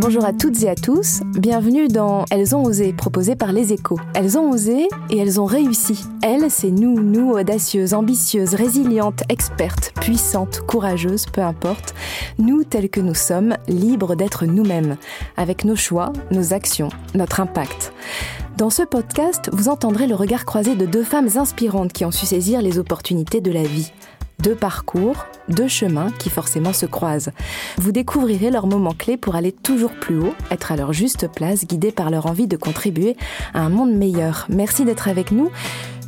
Bonjour à toutes et à tous, bienvenue dans Elles ont osé, proposé par les échos. Elles ont osé et elles ont réussi. Elles, c'est nous, nous, audacieuses, ambitieuses, résilientes, expertes, puissantes, courageuses, peu importe. Nous, tels que nous sommes, libres d'être nous-mêmes, avec nos choix, nos actions, notre impact. Dans ce podcast, vous entendrez le regard croisé de deux femmes inspirantes qui ont su saisir les opportunités de la vie deux parcours, deux chemins qui forcément se croisent. Vous découvrirez leurs moments clés pour aller toujours plus haut, être à leur juste place, guidés par leur envie de contribuer à un monde meilleur. Merci d'être avec nous.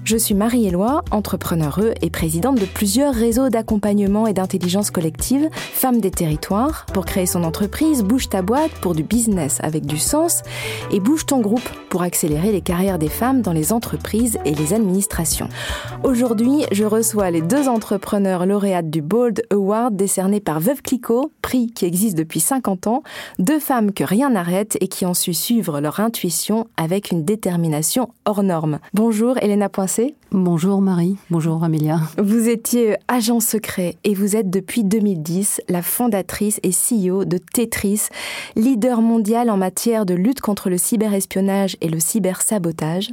Je suis Marie-Éloi, entrepreneure et présidente de plusieurs réseaux d'accompagnement et d'intelligence collective, Femmes des territoires, pour créer son entreprise, Bouge ta boîte pour du business avec du sens, et Bouge ton groupe pour accélérer les carrières des femmes dans les entreprises et les administrations. Aujourd'hui, je reçois les deux entrepreneurs lauréates du Bold Award décerné par Veuve Clicquot, prix qui existe depuis 50 ans, deux femmes que rien n'arrête et qui ont su suivre leur intuition avec une détermination hors norme. Bonjour Elena Bonjour Marie, bonjour Amélia. Vous étiez agent secret et vous êtes depuis 2010 la fondatrice et CEO de Tetris, leader mondial en matière de lutte contre le cyberespionnage et le cybersabotage.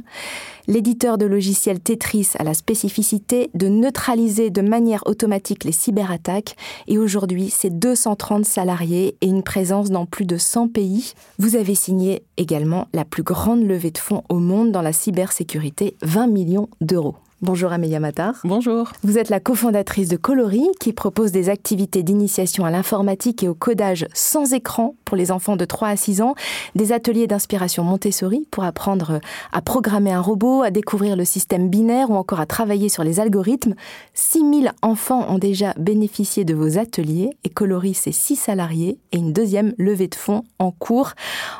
L'éditeur de logiciels Tetris a la spécificité de neutraliser de manière automatique les cyberattaques et aujourd'hui c'est 230 salariés et une présence dans plus de 100 pays. Vous avez signé également la plus grande levée de fonds au monde dans la cybersécurité, 20 millions d'euros. Bonjour Amélia Matar. Bonjour. Vous êtes la cofondatrice de Coloris qui propose des activités d'initiation à l'informatique et au codage sans écran pour les enfants de 3 à 6 ans, des ateliers d'inspiration Montessori pour apprendre à programmer un robot, à découvrir le système binaire ou encore à travailler sur les algorithmes. 6000 enfants ont déjà bénéficié de vos ateliers et Coloris c'est 6 salariés et une deuxième levée de fonds en cours.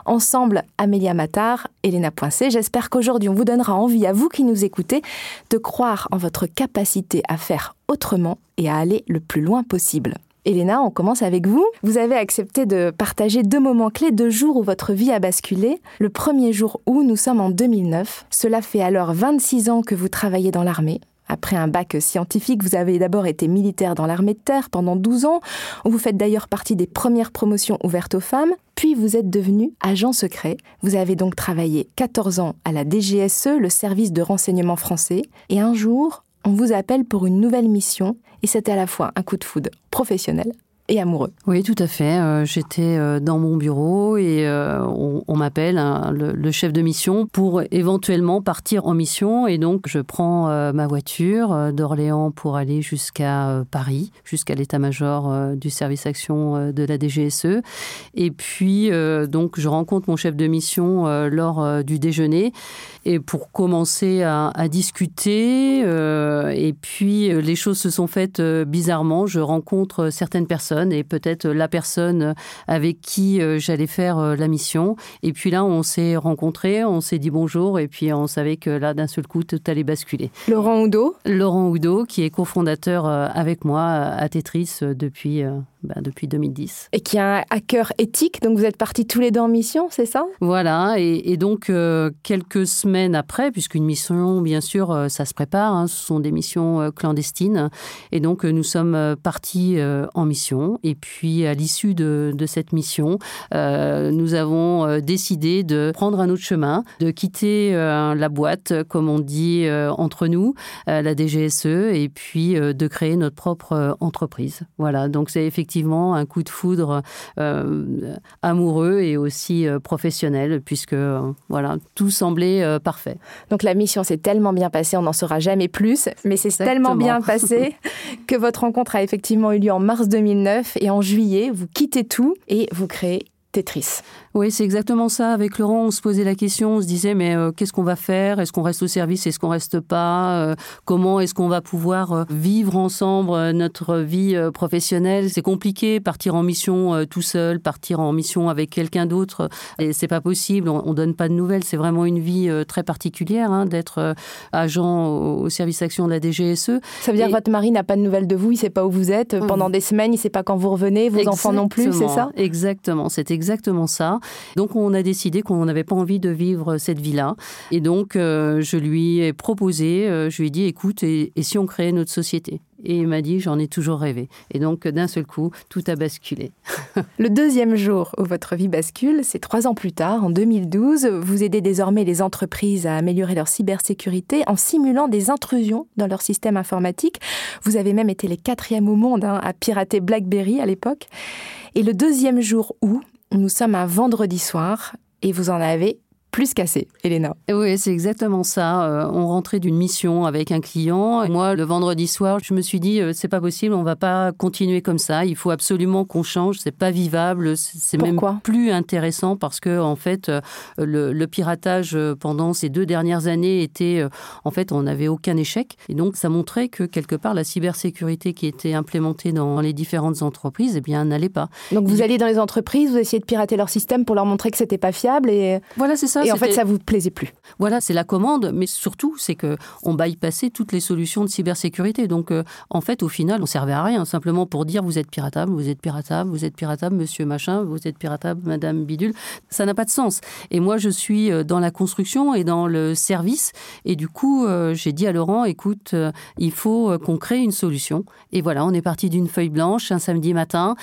Ensemble, Amélia Matar, Elena Poincé, j'espère qu'aujourd'hui on vous donnera envie à vous qui nous écoutez de croire en votre capacité à faire autrement et à aller le plus loin possible. Elena, on commence avec vous. Vous avez accepté de partager deux moments clés, deux jours où votre vie a basculé. Le premier jour où nous sommes en 2009. Cela fait alors 26 ans que vous travaillez dans l'armée. Après un bac scientifique, vous avez d'abord été militaire dans l'armée de terre pendant 12 ans, vous faites d'ailleurs partie des premières promotions ouvertes aux femmes, puis vous êtes devenu agent secret. Vous avez donc travaillé 14 ans à la DGSE, le service de renseignement français, et un jour, on vous appelle pour une nouvelle mission, et c'était à la fois un coup de foudre professionnel amoureux. Oui, tout à fait. Euh, J'étais euh, dans mon bureau et euh, on, m'appelle hein, le, chef de mission pour éventuellement partir en mission. Et donc, je prends ma voiture d'Orléans pour aller jusqu'à Paris, jusqu'à l'état-major du service action de la DGSE. Et puis, donc, je rencontre mon chef de mission lors du déjeuner et pour commencer à discuter. et puis, les choses se sont faites bizarrement. Je rencontre certaines personnes et peut-être la personne avec qui euh, j'allais faire euh, la mission. Et puis là, on s'est rencontrés, on s'est dit bonjour et puis on savait que là, d'un seul coup, tout allait basculer. Laurent Oudot Laurent Oudot, qui est cofondateur euh, avec moi à Tetris depuis ben, depuis 2010. Et qui a un hacker éthique, donc vous êtes partis tous les deux en mission, c'est ça? Voilà, et, et donc euh, quelques semaines après, puisqu'une mission, bien sûr, euh, ça se prépare, hein, ce sont des missions euh, clandestines, et donc nous sommes partis en mission, et puis à l'issue de, de cette mission, nous avons décidé de prendre un autre chemin, de quitter la boîte, comme on dit entre nous, la DGSE, et puis de créer notre propre entreprise. Voilà, donc c'est effectivement effectivement un coup de foudre euh, amoureux et aussi euh, professionnel, puisque euh, voilà, tout semblait parfait. Donc la mission s'est tellement bien passée, on n'en saura jamais plus, mais c'est tellement bien passé que votre rencontre a effectivement eu lieu en mars 2009 et en juillet, vous quittez tout et vous créez Tetris. Oui, c'est exactement ça. Avec Laurent, on se posait la question, on se disait, mais euh, qu'est-ce qu'on va faire? Est-ce qu'on reste au service? Est-ce qu'on reste pas? Euh, Comment est-ce qu'on va pouvoir euh, vivre ensemble notre vie professionnelle? C'est compliqué, partir en mission tout seul, partir en mission avec quelqu'un d'autre, et c'est pas possible. On, ne donne pas de nouvelles. C'est vraiment une vie très particulière hein, d'être agent au, service action de la DGSE. Ça veut dire que votre mari n'a pas de nouvelles de vous, il sait pas où vous êtes pendant des semaines, il sait pas quand vous revenez, vos enfants non plus, c'est ça? Exactement, c'est exactement ça. Donc on a décidé qu'on n'avait pas envie de vivre cette vie-là. Et donc euh, je lui ai proposé, euh, je lui ai dit, écoute, et, et si on créait notre société? Et il m'a dit j'en ai toujours rêvé. Et donc d'un seul coup, tout a basculé. Le deuxième jour où votre vie bascule, c'est trois ans plus tard, en 2012. Vous aidez désormais les entreprises à améliorer leur cybersécurité en simulant des intrusions dans leur système informatique. Vous avez même été les quatrièmes au monde hein, à pirater BlackBerry à l'époque. Et le deuxième jour où, nous sommes un vendredi soir et vous en avez plus cassé, Elena. Oui, c'est exactement ça. Euh, on rentrait d'une mission avec un client. moi, le vendredi soir, je me suis dit, euh, c'est pas possible, on va pas continuer comme ça. Il faut absolument qu'on change. C'est pas vivable. C'est même plus intéressant parce que, en fait, euh, le, piratage pendant ces deux dernières années était, en fait, on n'avait aucun échec. Et donc, ça montrait que quelque part, la cybersécurité qui était implémentée dans les différentes entreprises, eh bien, n'allait pas. Donc, vous alliez dans les entreprises, vous essayez de pirater leur système pour leur montrer que c'était pas fiable et. Voilà, c'est ça. Et en fait, ça vous plaisait plus. Voilà, c'est la commande, mais surtout, c'est que on bypassait toutes les solutions de cybersécurité. Donc, euh, en fait, au final, on servait à rien, simplement pour dire vous êtes piratable, vous êtes piratable, vous êtes piratable, monsieur machin, vous êtes piratable, madame bidule. Ça n'a pas de sens. Et moi, je suis euh, dans la construction et dans le service. Et du coup, euh, j'ai dit à Laurent, écoute, il faut qu'on crée une solution. Et voilà, on est parti d'une feuille blanche un samedi matin.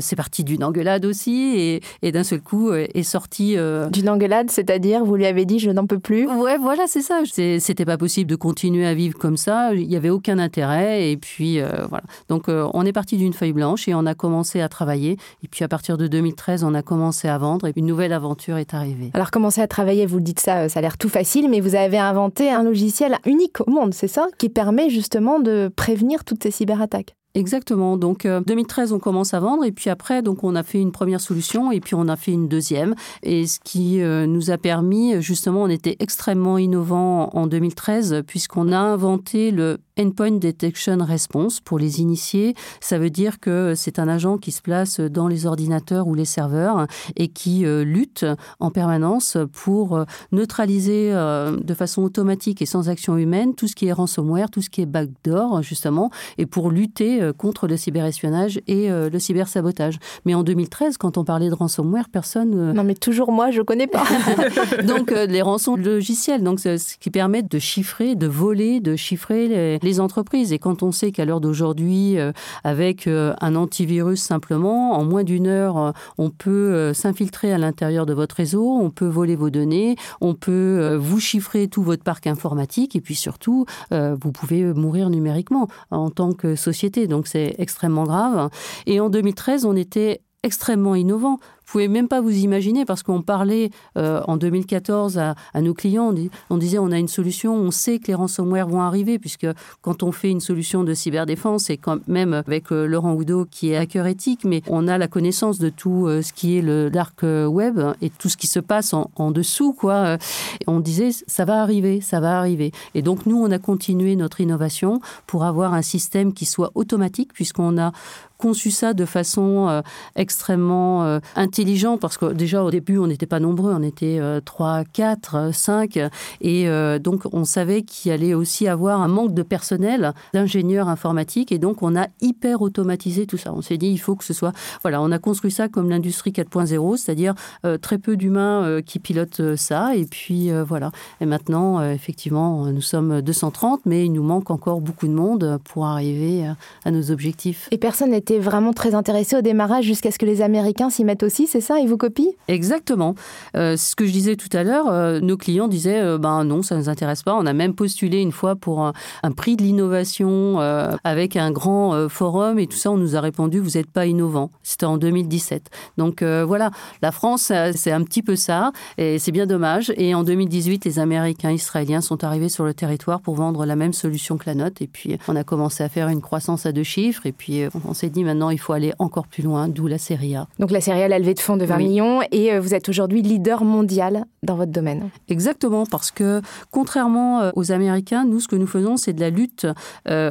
c'est parti d'une engueulade aussi. Et, et d'un seul coup, est sorti. D'une engueulade, c'est c'est-à-dire, vous lui avez dit, je n'en peux plus Ouais, voilà, c'est ça. C'était pas possible de continuer à vivre comme ça. Il n'y avait aucun intérêt. Et puis, euh, voilà. Donc, euh, on est parti d'une feuille blanche et on a commencé à travailler. Et puis, à partir de 2013, on a commencé à vendre et une nouvelle aventure est arrivée. Alors, commencer à travailler, vous le dites ça, ça a l'air tout facile, mais vous avez inventé un logiciel unique au monde, c'est ça? Qui permet justement de prévenir toutes ces cyberattaques? Exactement. Donc 2013, euh, on commence à vendre et puis après, donc on a fait une première solution et puis on a fait une deuxième. Et ce qui euh, nous a permis, justement, on était extrêmement innovant en 2013 puisqu'on a inventé le Endpoint Detection Response pour les initiés. Ça veut dire que c'est un agent qui se place dans les ordinateurs ou les serveurs et qui euh, lutte en permanence pour neutraliser de façon automatique et sans action humaine tout ce qui est ransomware, tout ce qui est backdoor justement, et pour lutter euh, contre le cyberespionnage et euh, le cybersabotage. Mais en 2013, quand on parlait de ransomware, personne... Euh, non mais toujours moi, je connais pas. donc les rançons logiciels, donc ce qui permet de chiffrer, de voler, de chiffrer les, entreprises. Et quand on sait qu'à l'heure d'aujourd'hui, avec un antivirus simplement, en moins d'une heure, on peut s'infiltrer à l'intérieur de votre réseau, on peut voler vos données, on peut vous chiffrer tout votre parc informatique et puis surtout, vous pouvez mourir numériquement en tant que société donc c'est extrêmement grave. Et en 2013, on était extrêmement innovant pouvez même pas vous imaginer parce qu'on parlait euh, en 2014 à, nos clients, on, disait on a une solution, on sait que les ransomware vont arriver puisque quand on fait une solution de cyberdéfense, et quand même avec euh, Laurent Oudot qui est hacker éthique, mais on a la connaissance de tout euh, ce qui est le dark web et tout ce qui se passe en, dessous, quoi. on disait ça va arriver, ça va arriver. Et donc nous, on a continué notre innovation pour avoir un système qui soit automatique puisqu'on a conçu ça de façon extrêmement intelligente parce que déjà au début on n'était pas nombreux, on était 3, 4, 5 et euh, donc on savait qu'il allait aussi avoir un manque de personnel, d'ingénieurs informatiques et donc on a hyper automatisé tout ça. On s'est dit il faut que ce soit voilà, on a construit ça comme l'industrie 4.0, c'est-à-dire euh, très peu d'humains euh, qui pilotent ça et puis voilà. Et maintenant effectivement nous sommes 230 mais il nous manque encore beaucoup de monde pour arriver à nos objectifs. Et personne n'était vraiment très intéressé au démarrage jusqu'à ce que les Américains s'y mettent aussi c'est ça Ils vous copient? Exactement. Euh, ce que je disais tout à l'heure, euh, nos clients disaient euh, ben non, ça ne nous intéresse pas. On a même postulé une fois pour un, prix de l'innovation avec un grand forum et tout ça. On nous a répondu vous n'êtes pas innovant. C'était en 2017. Donc voilà, la France, c'est un petit peu ça et c'est bien dommage. Et en 2018, les Américains israéliens sont arrivés sur le territoire pour vendre la même solution que la note. Et puis on a commencé à faire une croissance à deux chiffres. Et puis on s'est dit maintenant il faut aller encore plus loin, d'où la série A. Donc la série A, elle levée de fonds de 20 millions et vous êtes aujourd'hui leader mondial dans votre domaine. Exactement, parce que contrairement aux Américains, nous, ce que nous faisons, c'est de la lutte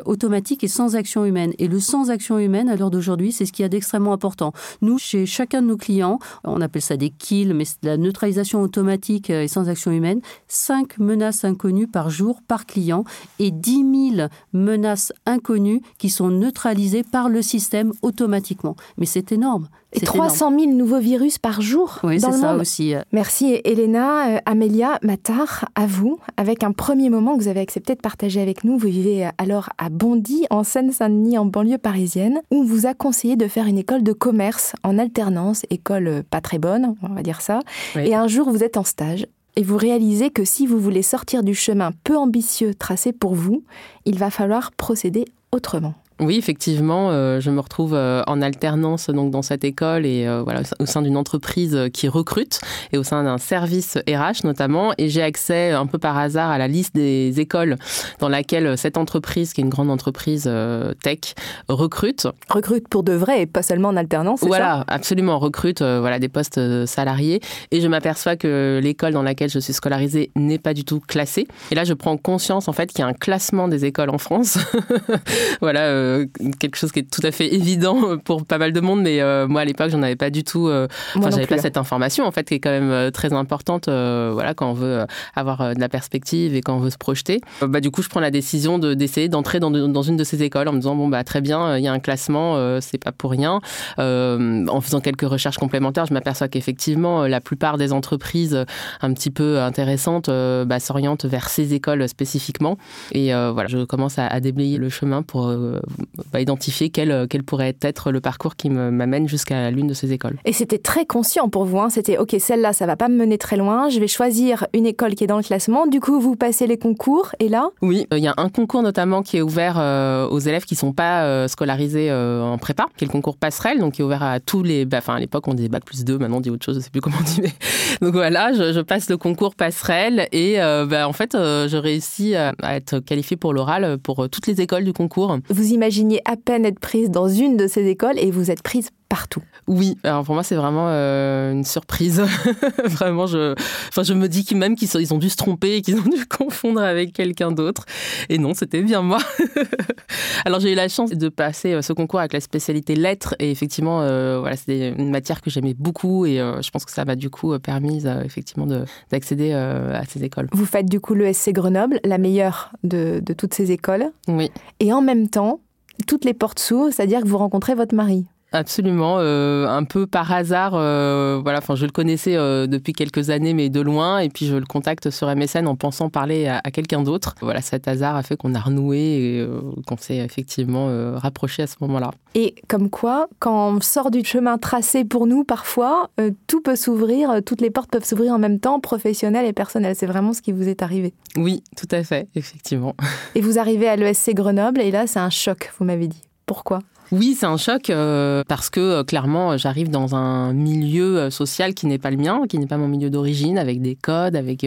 automatique et sans action humaine. Et le sans action humaine, à l'heure d'aujourd'hui, c'est ce qui est d'extrêmement important. Nous, chez chacun de nos clients, on appelle ça des kills, mais c'est de la neutralisation automatique et sans action humaine, 5 menaces inconnues par jour par client et 10 000 menaces inconnues qui sont neutralisées par le système automatiquement. Mais c'est énorme. Et 300 000 nouveaux virus par jour oui, dans le ça monde. aussi. Merci Elena, euh, Amélia, Matar, à vous, avec un premier moment que vous avez accepté de partager avec nous. Vous vivez alors à Bondy, en Seine-Saint-Denis, en banlieue parisienne, où on vous a conseillé de faire une école de commerce en alternance, école euh, pas très bonne, on va dire ça. Et un jour, vous êtes en stage et vous réalisez que si vous voulez sortir du chemin peu ambitieux tracé pour vous, il va falloir procéder autrement. Oui, effectivement, euh, je me retrouve euh, en alternance donc dans cette école et euh, voilà au sein d'une entreprise qui recrute et au sein d'un service RH notamment et j'ai accès un peu par hasard à la liste des écoles dans laquelle cette entreprise qui est une grande entreprise tech recrute. Recrute pour de vrai et pas seulement en alternance. Voilà, ça? Absolument recrute voilà des postes salariés et je m'aperçois que l'école dans laquelle je suis scolarisée n'est pas du tout classée et là je prends conscience en fait qu'il y a un classement des écoles en France. voilà euh, quelque chose qui est tout à fait évident pour pas mal de monde, mais euh, moi à l'époque j'en avais pas du tout. Euh, enfin, j'avais pas cette information en fait qui est quand même très importante. voilà, quand on veut avoir de la perspective et quand on veut se projeter. bah du coup, je prends la décision de d'essayer d'entrer dans, dans, une de ces écoles en me disant bon bah très bien, il y a un classement, c'est pas pour rien. en faisant quelques recherches complémentaires, je m'aperçois qu'effectivement la plupart des entreprises un petit peu intéressantes bah, s'orientent vers ces écoles spécifiquement. Et voilà, je commence à, à déblayer le chemin pour bah, identifier quel, euh, quel pourrait être le parcours qui m'amène jusqu'à l'une de ces écoles. Et c'était très conscient pour vous, hein. c'était ok, celle-là, ça va pas me mener très loin, je vais choisir une école qui est dans le classement, du coup vous passez les concours, et là? Oui, euh, il y a un concours notamment qui est ouvert euh, aux élèves qui sont pas scolarisés en prépa, qui est le concours passerelle, donc qui est ouvert à tous les, bah, enfin à l'époque on disait bac plus 2, maintenant on dit autre chose, je sais plus comment on dit, mais... donc voilà, je, passe le concours passerelle et bah, en fait je réussis à, être qualifiée pour l'oral pour toutes les écoles du concours. Vous imaginez à peine être prise dans une de ces écoles et vous êtes prise partout. Oui, alors pour moi c'est vraiment euh, une surprise. vraiment, je, enfin, je me dis qu'ils même qu'ils ils ont dû se tromper et qu'ils ont dû confondre avec quelqu'un d'autre. Et non, c'était bien moi. alors j'ai eu la chance de passer euh, ce concours avec la spécialité lettres et effectivement, euh, voilà, c'était une matière que j'aimais beaucoup et je pense que ça m'a du coup permis effectivement d'accéder à ces écoles. Vous faites du coup le SC Grenoble, la meilleure de, de toutes ces écoles. Oui. Et en même temps, toutes les portes s'ouvrent, c'est-à-dire que vous rencontrez votre mari. Absolument, euh, un peu par hasard. Euh, voilà, enfin, je le connaissais euh, depuis quelques années, mais de loin, et puis je le contacte sur MSN en pensant parler à, quelqu'un d'autre. Voilà, cet hasard a fait qu'on a renoué et qu'on s'est effectivement rapproché à ce moment-là. Et comme quoi, quand on sort du chemin tracé pour nous, parfois, tout peut s'ouvrir, toutes les portes peuvent s'ouvrir en même temps, professionnelles et personnelles. C'est vraiment ce qui vous est arrivé. Oui, tout à fait, effectivement. Et vous arrivez à l'ESC Grenoble, et là, c'est un choc, vous m'avez dit. Pourquoi? Oui, c'est un choc euh, parce que euh, clairement, j'arrive dans un milieu euh, social qui n'est pas le mien, qui n'est pas mon milieu d'origine, avec des codes, avec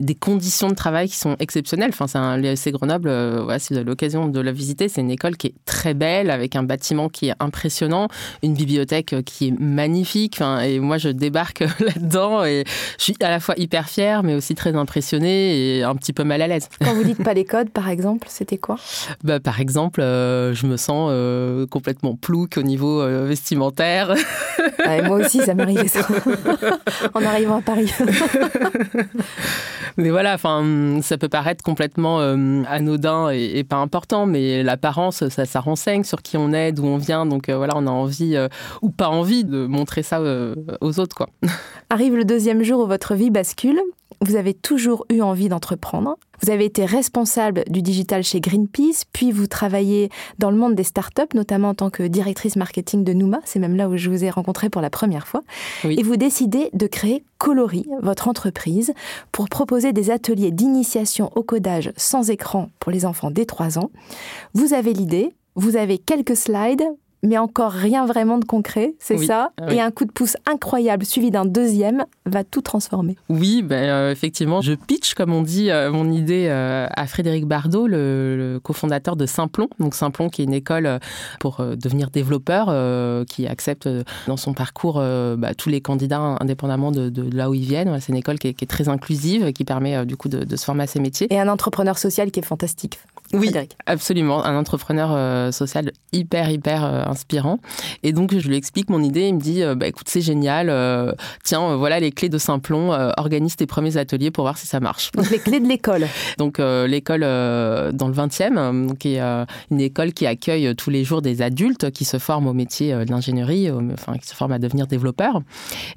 des conditions de travail qui sont exceptionnelles. Enfin, c'est un l'ESC Grenoble. Voilà, si vous avez l'occasion de la visiter, c'est une école qui est très belle, avec un bâtiment qui est impressionnant, une bibliothèque qui est magnifique. Enfin, et moi, je débarque là-dedans et je suis à la fois hyper fière, mais aussi très impressionnée et un petit peu mal à l'aise. Quand vous dites pas les codes, par exemple, c'était quoi? Bah, Par exemple, je me sens complètement plouc au niveau euh, vestimentaire. moi aussi, ça m'arrivait ça. en arrivant à Paris. mais voilà, enfin, ça peut paraître complètement euh, anodin et, pas important, mais l'apparence, ça, ça, renseigne sur qui on est, d'où on vient. Donc euh, voilà, on a envie ou pas envie de montrer ça aux autres, quoi. Arrive le deuxième jour où votre vie bascule vous avez toujours eu envie d'entreprendre. Vous avez été responsable du digital chez Greenpeace, puis vous travaillez dans le monde des startups, notamment en tant que directrice marketing de Nouma. C'est même là où je vous ai rencontré pour la première fois. Et vous décidez de créer Colori, votre entreprise, pour proposer des ateliers d'initiation au codage sans écran pour les enfants dès 3 ans. Vous avez l'idée, vous avez quelques slides, mais encore rien vraiment de concret, c'est ça? Et un coup de pouce incroyable suivi d'un deuxième, va tout transformer. Oui, ben, effectivement, je pitch, comme on dit, mon idée à Frédéric Bardot, le, cofondateur de Simplon. Donc Simplon, qui est une école pour devenir développeur, qui accepte dans son parcours bah, tous les candidats indépendamment de, là où ils viennent. C'est une école qui est, très inclusive, qui permet du coup de, de se former à ces métiers. Et un entrepreneur social qui est fantastique. Oui, absolument. Un entrepreneur euh, social hyper, hyper euh, inspirant. Et donc, je lui explique mon idée. Il me dit, euh, bah, écoute, c'est génial. tiens, voilà les clés de Simplon. organise tes premiers ateliers pour voir si ça marche. Donc, les clés de l'école. donc, l'école dans le 20e, qui est une école qui accueille tous les jours des adultes qui se forment au métier de l'ingénierie, enfin, qui se forment à devenir développeurs.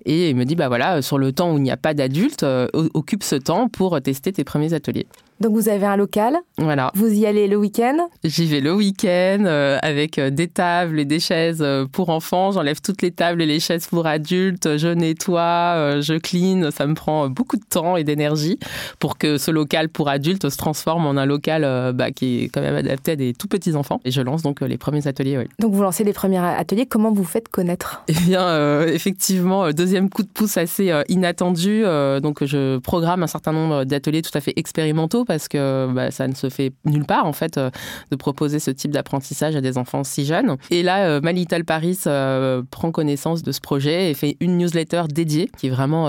Et il me dit, bah voilà, sur le temps où il n'y a pas d'adultes, occupe ce temps pour tester tes premiers ateliers. Donc vous avez un local. Voilà. Vous y allez le week-end J'y vais le week-end euh, avec euh, des tables et des chaises euh, pour enfants. J'enlève toutes les tables et les chaises pour adultes. Je nettoie, je clean. Ça me prend beaucoup de temps et d'énergie pour que ce local pour adultes se transforme en un local bah, qui est quand même adapté à des tout petits enfants. Et je lance donc les premiers ateliers. Donc vous lancez les premiers ateliers. Comment vous faites connaître? Eh bien, effectivement, deuxième coup de pouce assez inattendu. donc je programme un certain nombre d'ateliers tout à fait expérimentaux parce que bah, ça ne se fait nulle part en fait euh, de proposer ce type d'apprentissage à des enfants si jeunes. Et là, euh, My Little Paris euh, prend connaissance de ce projet et fait une newsletter dédiée qui est vraiment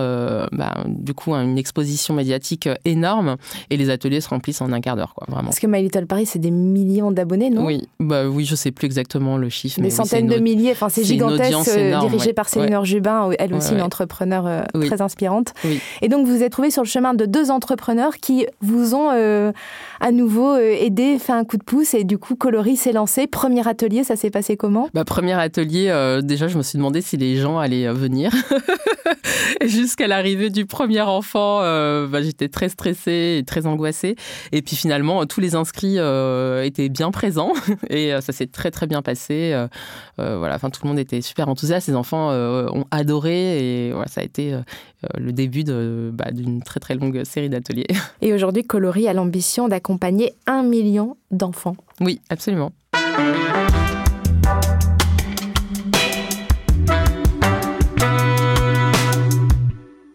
bah, du coup une exposition médiatique énorme et les ateliers se remplissent en un quart d'heure quoi vraiment. Parce que My Little Paris c'est des millions d'abonnés non? Oui, bah oui, je sais plus exactement le chiffre. Des centaines de milliers, enfin c'est gigantesque, dirigé par Céline Jubin, elle aussi une entrepreneur très inspirante. Et donc vous êtes trouvé sur le chemin de deux entrepreneurs qui vous ont euh, à nouveau euh, aidé, fait un coup de pouce et du coup Coloris s'est lancé. Premier atelier, ça s'est passé comment? Bah, Premier atelier, euh, déjà je me suis demandé si les gens allaient venir. Jusqu'à l'arrivée du premier enfant, bah, j'étais très stressée et très angoissée. Et puis finalement, tous les inscrits étaient bien présents et ça s'est très très bien passé. voilà, enfin tout le monde était super enthousiaste. Les enfants ont adoré et voilà, ça a été le début bah, d'une très très longue série d'ateliers. Et aujourd'hui, Coloris a l'ambition d'accompagner un million d'enfants. Oui, absolument.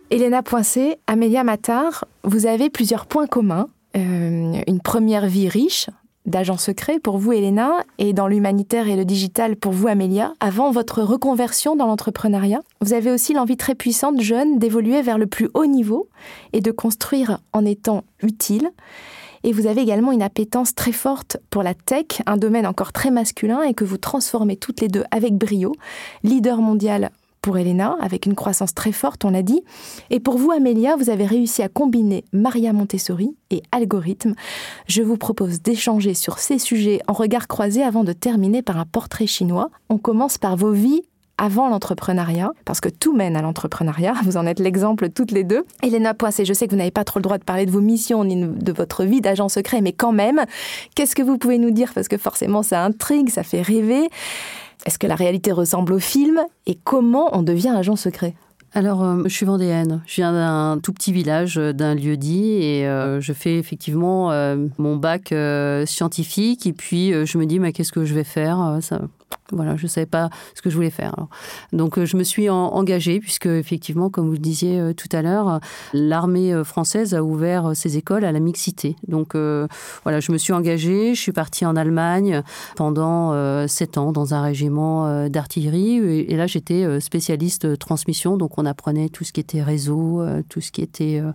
Elena Poincé, Amélia Matar, vous avez plusieurs points communs. Euh, une première vie riche, d'agent secret pour vous, Elena, et dans l'humanitaire et le digital pour vous, Amélia. Avant votre reconversion dans l'entrepreneuriat, vous avez aussi l'envie très puissante, jeune, d'évoluer vers le plus haut niveau et de construire en étant utile. Et vous avez également une appétence très forte pour la tech, un domaine encore très masculin et que vous transformez toutes les deux avec brio. Leader mondial pour Elena, avec une croissance très forte, on l'a dit. Et pour vous, Amélia, vous avez réussi à combiner Maria Montessori et algorithme. Je vous propose d'échanger sur ces sujets en regard croisé avant de terminer par un portrait chinois. On commence par vos vies avant l'entrepreneuriat, parce que tout mène à l'entrepreneuriat. Vous en êtes l'exemple toutes les deux. Elena Poissé, je sais que vous n'avez pas trop le droit de parler de vos missions ni de votre vie d'agent secret, mais quand même, qu'est-ce que vous pouvez nous dire? Parce que forcément, ça intrigue, ça fait rêver. Est-ce que la réalité ressemble au film Et comment on devient agent secret? Alors, euh, je suis vendéenne. Je viens d'un tout petit village, euh, d'un lieu dit, et euh, je fais effectivement mon bac scientifique. Et puis, je me dis, mais qu'est-ce que je vais faire? Voilà, je ne savais pas ce que je voulais faire. Donc, je me suis engagée, puisque effectivement, comme vous le disiez tout à l'heure, l'armée française a ouvert ses écoles à la mixité. Donc, voilà, je me suis engagée. Je suis partie en Allemagne pendant sept ans dans un régiment d'artillerie. Et là, j'étais spécialiste transmission. Donc, on apprenait tout ce qui était réseau, euh, tout ce qui était euh,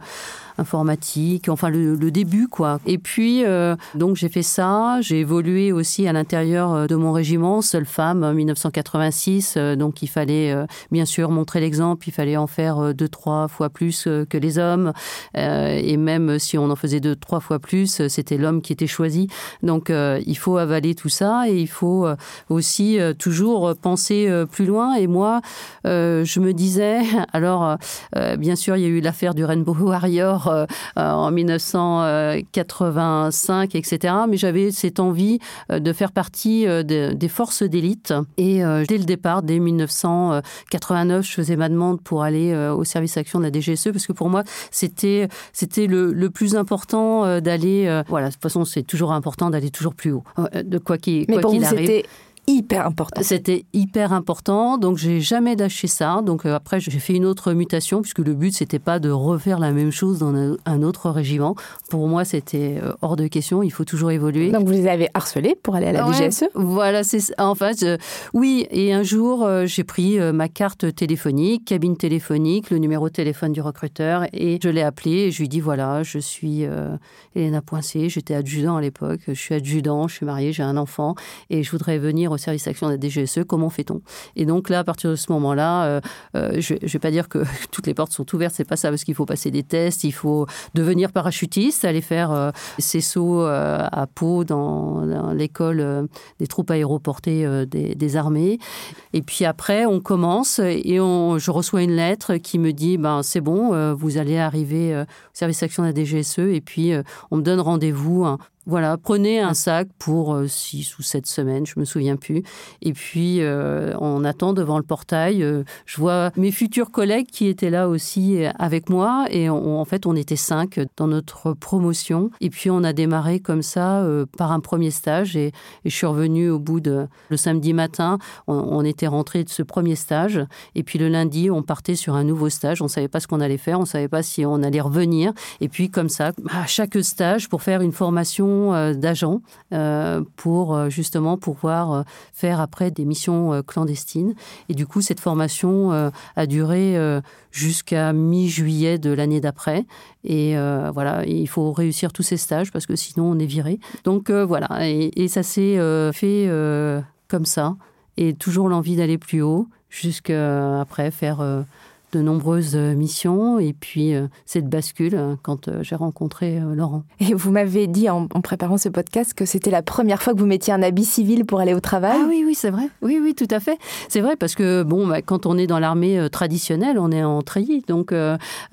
informatique, enfin le, début quoi. Et puis euh, donc j'ai fait ça, j'ai évolué aussi à l'intérieur de mon régiment, seule femme, en 1986. donc il fallait bien sûr montrer l'exemple, il fallait en faire deux trois fois plus que les hommes. et même si on en faisait deux trois fois plus, c'était l'homme qui était choisi. Donc il faut avaler tout ça et il faut aussi toujours penser plus loin. Et moi, je me disais Alors, euh, euh, bien sûr, il y a eu l'affaire du Rainbow Warrior euh, en 1985, etc. Mais j'avais cette envie de faire partie des forces d'élite. Et dès le départ, dès 1989, je faisais ma demande pour aller au service action de la DGSE parce que pour moi, c'était c'était le, plus important d'aller. voilà, de toute façon, c'est toujours important d'aller toujours plus haut, de quoi qu'il qu arrive hyper important. C'était hyper important, donc j'ai jamais lâché ça. Donc euh, après, j'ai fait une autre mutation, puisque le but, c'était pas de refaire la même chose dans un, autre régiment. Pour moi, c'était euh, hors de question, il faut toujours évoluer. Donc vous les avez harcelés pour aller à la DGSE Voilà, c'est en fait, oui. Et un jour, j'ai pris ma carte téléphonique, cabine téléphonique, le numéro de téléphone du recruteur, et je l'ai appelé et je lui dis voilà, je suis Elena Poincé, j'étais adjudant à l'époque, je suis adjudant, je suis mariée, j'ai un enfant, et je voudrais venir au service action de la DGSE, comment fait-on? Et donc là, à partir de ce moment-là, euh, euh, je ne vais pas dire que toutes les portes sont ouvertes, c'est pas ça, parce qu'il faut passer des tests, il faut devenir parachutiste, aller faire euh, ses sauts à Pau dans, l'école des troupes aéroportées des, armées. Et puis après, on commence et je reçois une lettre qui me dit, ben c'est bon, vous allez arriver au service action de la DGSE, et puis on me donne rendez-vous voilà, prenez un sac pour euh, six ou sept semaines, je me souviens plus. Et puis, euh, on attend devant le portail. Euh, je vois mes futurs collègues qui étaient là aussi avec moi. Et en fait, on était cinq dans notre promotion. Et puis, on a démarré comme ça par un premier stage. Et, je suis revenue au bout de le samedi matin. On, était rentré de ce premier stage. Et puis, le lundi, on partait sur un nouveau stage. On ne savait pas ce qu'on allait faire. On ne savait pas si on allait revenir. Et puis, comme ça, à chaque stage, pour faire une formation euh, d'agents euh, pour euh, justement pouvoir faire après des missions clandestines. Et du coup, cette formation a duré jusqu'à mi-juillet de l'année d'après. Et voilà, il faut réussir tous ces stages parce que sinon on est viré. Donc voilà, et, ça s'est fait comme ça. Et toujours l'envie d'aller plus haut jusqu'à après faire de nombreuses euh, missions et puis euh, cette bascule euh, quand j'ai rencontré Laurent. Et vous m'avez dit en, préparant ce podcast que c'était la première fois que vous mettiez un habit civil pour aller au travail. Ah oui, oui, c'est vrai. Oui, oui, tout à fait. C'est vrai parce que bon, bah, quand on est dans l'armée traditionnelle, on est en treillis, donc